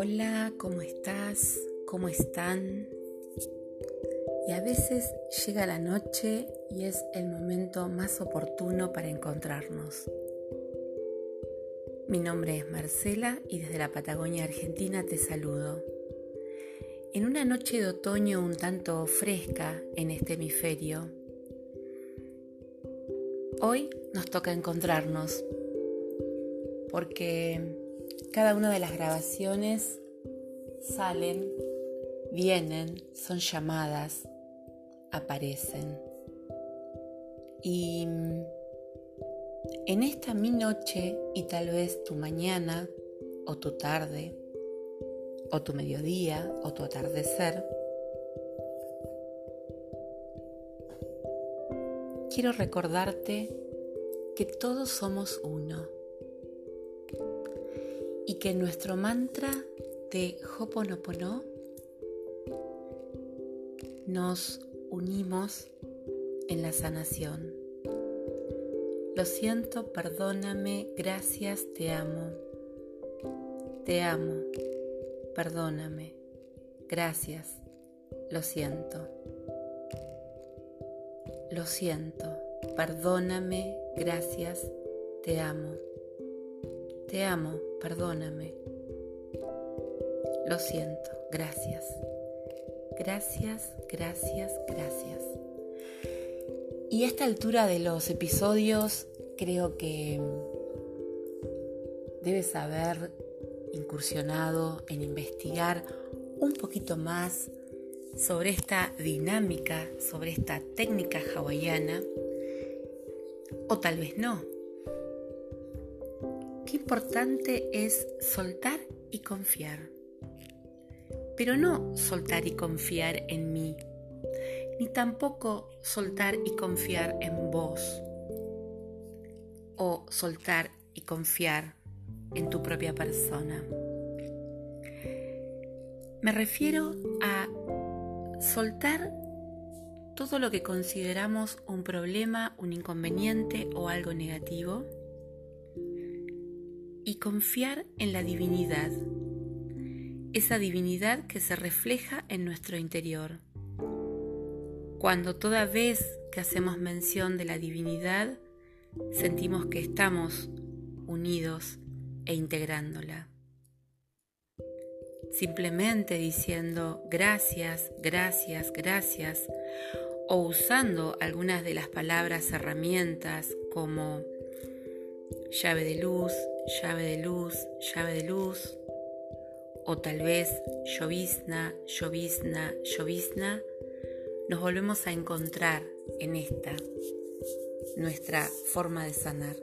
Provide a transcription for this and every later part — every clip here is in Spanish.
Hola, ¿cómo estás? ¿Cómo están? Y a veces llega la noche y es el momento más oportuno para encontrarnos. Mi nombre es Marcela y desde la Patagonia Argentina te saludo. En una noche de otoño un tanto fresca en este hemisferio, hoy nos toca encontrarnos porque cada una de las grabaciones salen, vienen, son llamadas, aparecen. Y en esta mi noche y tal vez tu mañana o tu tarde o tu mediodía o tu atardecer, quiero recordarte que todos somos uno y que nuestro mantra de Hoponopono nos unimos en la sanación. Lo siento, perdóname, gracias, te amo. Te amo, perdóname, gracias, lo siento. Lo siento, perdóname, gracias, te amo. Te amo, perdóname. Lo siento, gracias. Gracias, gracias, gracias. Y a esta altura de los episodios creo que debes haber incursionado en investigar un poquito más sobre esta dinámica, sobre esta técnica hawaiana, o tal vez no. Qué importante es soltar y confiar. Pero no soltar y confiar en mí, ni tampoco soltar y confiar en vos, o soltar y confiar en tu propia persona. Me refiero a soltar todo lo que consideramos un problema, un inconveniente o algo negativo y confiar en la divinidad, esa divinidad que se refleja en nuestro interior. Cuando toda vez que hacemos mención de la divinidad, sentimos que estamos unidos e integrándola. Simplemente diciendo gracias, gracias, gracias, o usando algunas de las palabras herramientas como llave de luz, llave de luz, llave de luz, o tal vez llovizna, llovizna, llovizna, nos volvemos a encontrar en esta, nuestra forma de sanar.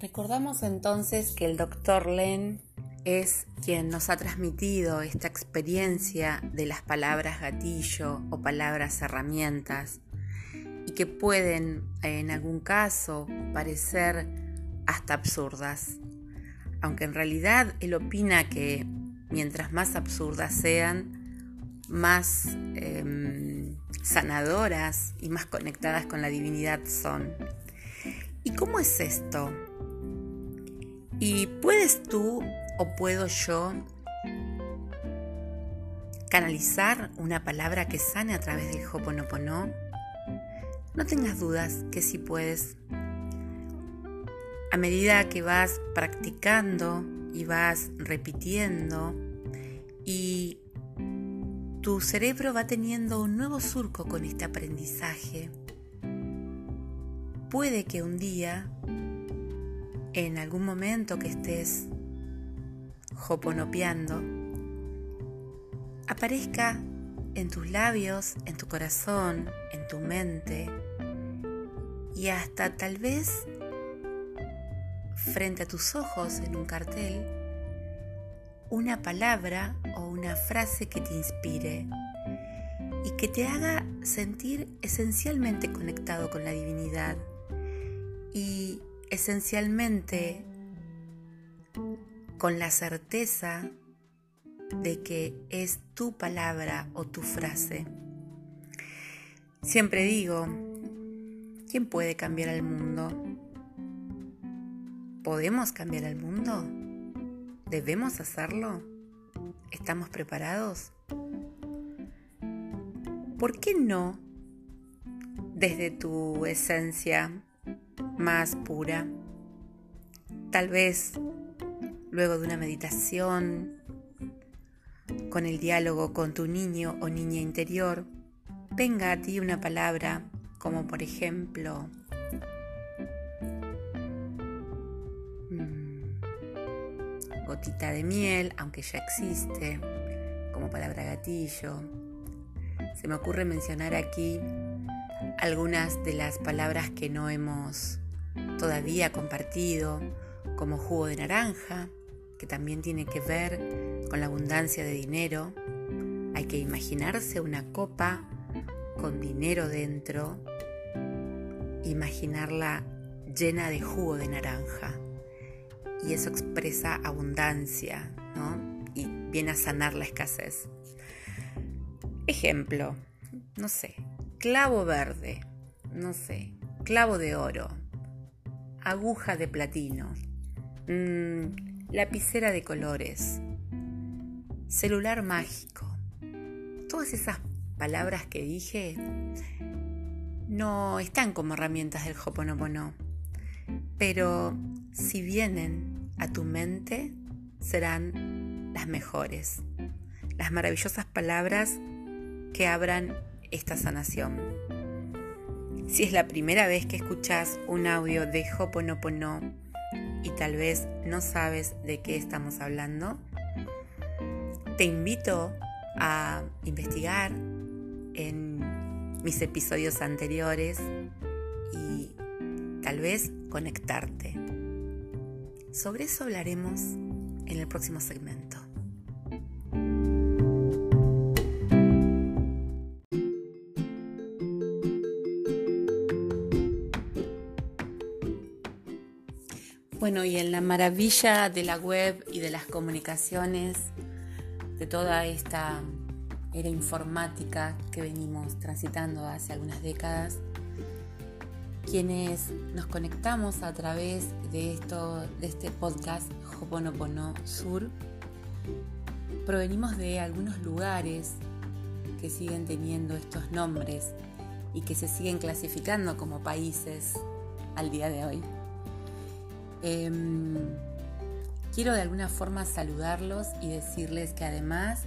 Recordamos entonces que el doctor Len es quien nos ha transmitido esta experiencia de las palabras gatillo o palabras herramientas y que pueden en algún caso parecer hasta absurdas, aunque en realidad él opina que mientras más absurdas sean, más em, sanadoras y más conectadas con la divinidad son. ¿Y cómo es esto? ¿Y puedes tú ¿O puedo yo canalizar una palabra que sane a través del Hoponopono? No tengas dudas que sí puedes. A medida que vas practicando y vas repitiendo y tu cerebro va teniendo un nuevo surco con este aprendizaje, puede que un día, en algún momento que estés hoponopiando, aparezca en tus labios, en tu corazón, en tu mente y hasta tal vez frente a tus ojos en un cartel una palabra o una frase que te inspire y que te haga sentir esencialmente conectado con la divinidad y esencialmente con la certeza de que es tu palabra o tu frase. Siempre digo ¿Quién puede cambiar el mundo? ¿Podemos cambiar el mundo? ¿Debemos hacerlo? ¿Estamos preparados? ¿Por qué no desde tu esencia más pura? Tal vez luego de una meditación, con el diálogo con tu niño o niña interior, venga a ti una palabra como por ejemplo mm, gotita de miel, aunque ya existe, como palabra gatillo. Se me ocurre mencionar aquí algunas de las palabras que no hemos todavía compartido, como jugo de naranja, que también tiene que ver con la abundancia de dinero. Hay que imaginarse una copa con dinero dentro imaginarla llena de jugo de naranja. Y eso expresa abundancia, ¿no? Y viene a sanar la escasez. Ejemplo, no sé, clavo verde, no sé, clavo de oro, aguja de platino, mmm, lapicera de colores, celular mágico. Todas esas palabras que dije no están como herramientas del Hoponopono, pero si vienen a tu mente, serán las mejores, las maravillosas palabras que abran esta sanación. Si es la primera vez que escuchas un audio de Hoponopono y tal vez no sabes de qué estamos hablando, te invito a investigar en mis episodios anteriores y tal vez conectarte. Sobre eso hablaremos en el próximo segmento. Bueno, y en la maravilla de la web y de las comunicaciones, de toda esta era informática que venimos transitando hace algunas décadas, quienes nos conectamos a través de, esto, de este podcast Hoponopono Sur, provenimos de algunos lugares que siguen teniendo estos nombres y que se siguen clasificando como países al día de hoy. Em, quiero de alguna forma saludarlos y decirles que además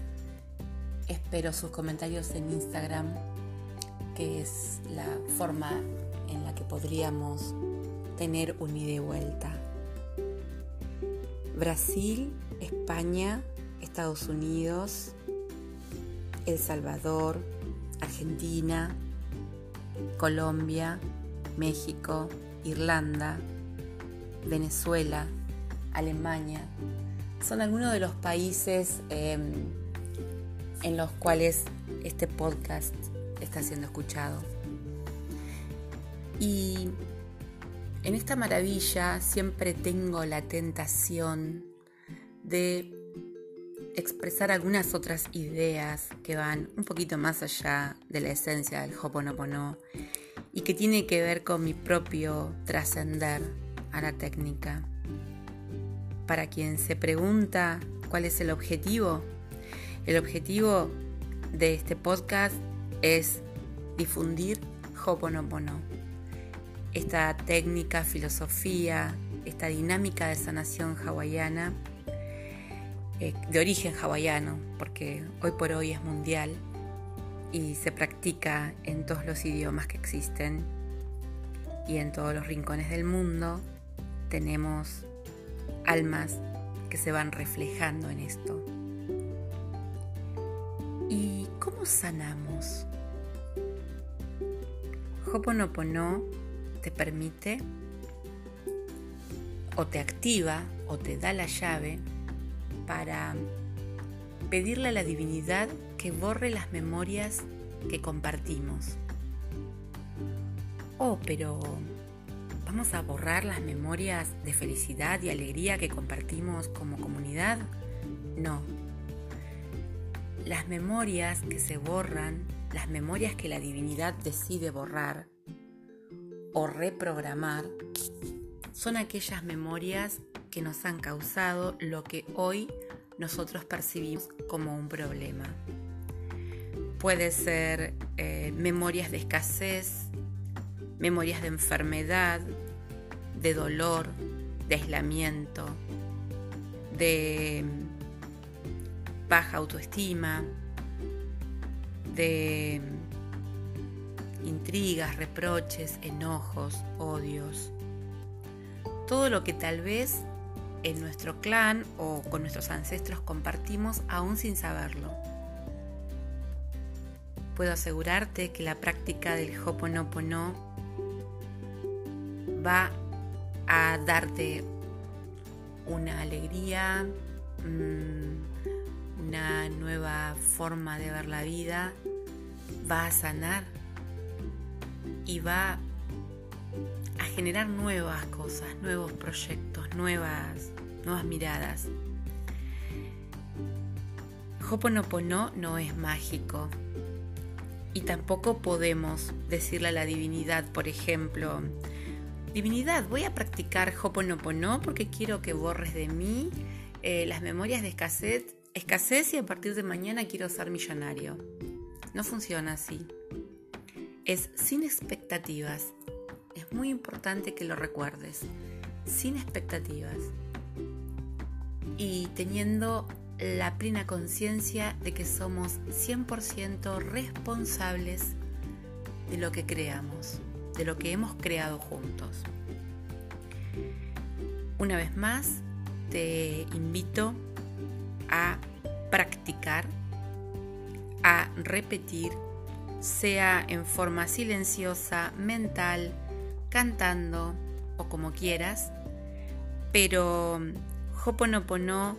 Espero sus comentarios en Instagram, que es la forma en la que podríamos tener un ida y vuelta. Brasil, España, Estados Unidos, El Salvador, Argentina, Colombia, México, Irlanda, Venezuela, Alemania, son algunos de los países em, en los cuales este podcast está siendo escuchado. Y en esta maravilla siempre tengo la tentación de expresar algunas otras ideas que van un poquito más allá de la esencia del Hoponopono y que tiene que ver con mi propio trascender a la técnica. Para quien se pregunta cuál es el objetivo, el objetivo de este podcast es difundir Hoponopono, esta técnica, filosofía, esta dinámica de sanación hawaiana, eh, de origen hawaiano, porque hoy por hoy es mundial y se practica en todos los idiomas que existen y en todos los rincones del mundo tenemos almas que se van reflejando en esto. ¿Y cómo sanamos? Hoponopono te permite o te activa o te da la llave para pedirle a la divinidad que borre las memorias que compartimos. Oh, pero ¿vamos a borrar las memorias de felicidad y alegría que compartimos como comunidad? No, las memorias que se borran, las memorias que la divinidad decide borrar, o reprogramar son aquellas memorias que nos han causado lo que hoy nosotros percibimos como un problema. Puede ser eh, memorias de escasez, memorias de enfermedad, de dolor, de aislamiento, de baja autoestima, de intrigas, reproches, enojos, odios. Todo lo que tal vez en nuestro clan o con nuestros ancestros compartimos aún sin saberlo. Puedo asegurarte que la práctica del Hoponopono va a darte una alegría, mm, una nueva forma de ver la vida, va a sanar y va a generar nuevas cosas, nuevos proyectos, nuevas, nuevas miradas. Hoponopono no es mágico y tampoco podemos decirle a la divinidad, por ejemplo, divinidad, voy a practicar Hoponopono porque quiero que borres de mí eh, las memorias de escasez, escasez y a partir de mañana quiero ser millonario. No funciona así. Es sin expectativas. Es muy importante que lo recuerdes. Sin expectativas. Y teniendo la plena conciencia de que somos 100% responsables de lo que creamos, de lo que hemos creado juntos. Una vez más, te invito a practicar, a repetir, sea en forma silenciosa, mental, cantando o como quieras, pero Hoponopono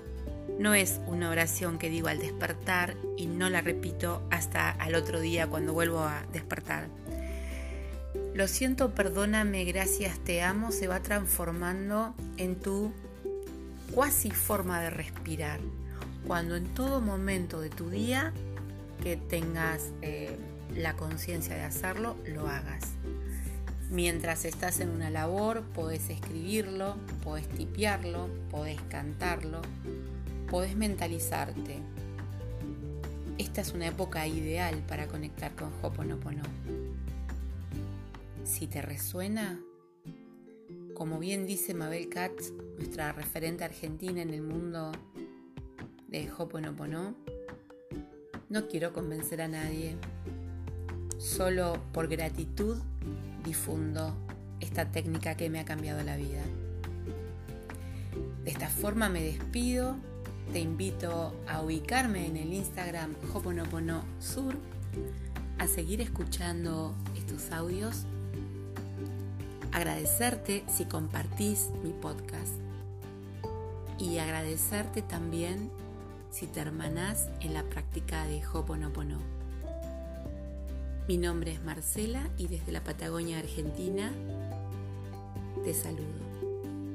no es una oración que digo al despertar y no la repito hasta al otro día cuando vuelvo a despertar. Lo siento, perdóname, gracias, te amo se va transformando en tu cuasi forma de respirar. Cuando en todo momento de tu día que tengas eh, la conciencia de hacerlo, lo hagas. Mientras estás en una labor, podés escribirlo, podés tipearlo, podés cantarlo, podés mentalizarte. Esta es una época ideal para conectar con Hoponopono. Si te resuena, como bien dice Mabel Katz, nuestra referente argentina en el mundo de Hoponopono, no quiero convencer a nadie. Solo por gratitud difundo esta técnica que me ha cambiado la vida. De esta forma me despido te invito a ubicarme en el Instagram Hoponopono Sur, a seguir escuchando estos audios, agradecerte si compartís mi podcast y agradecerte también si te hermanás en la práctica de Hoponopono. Mi nombre es Marcela y desde la Patagonia Argentina te saludo.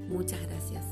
Muchas gracias.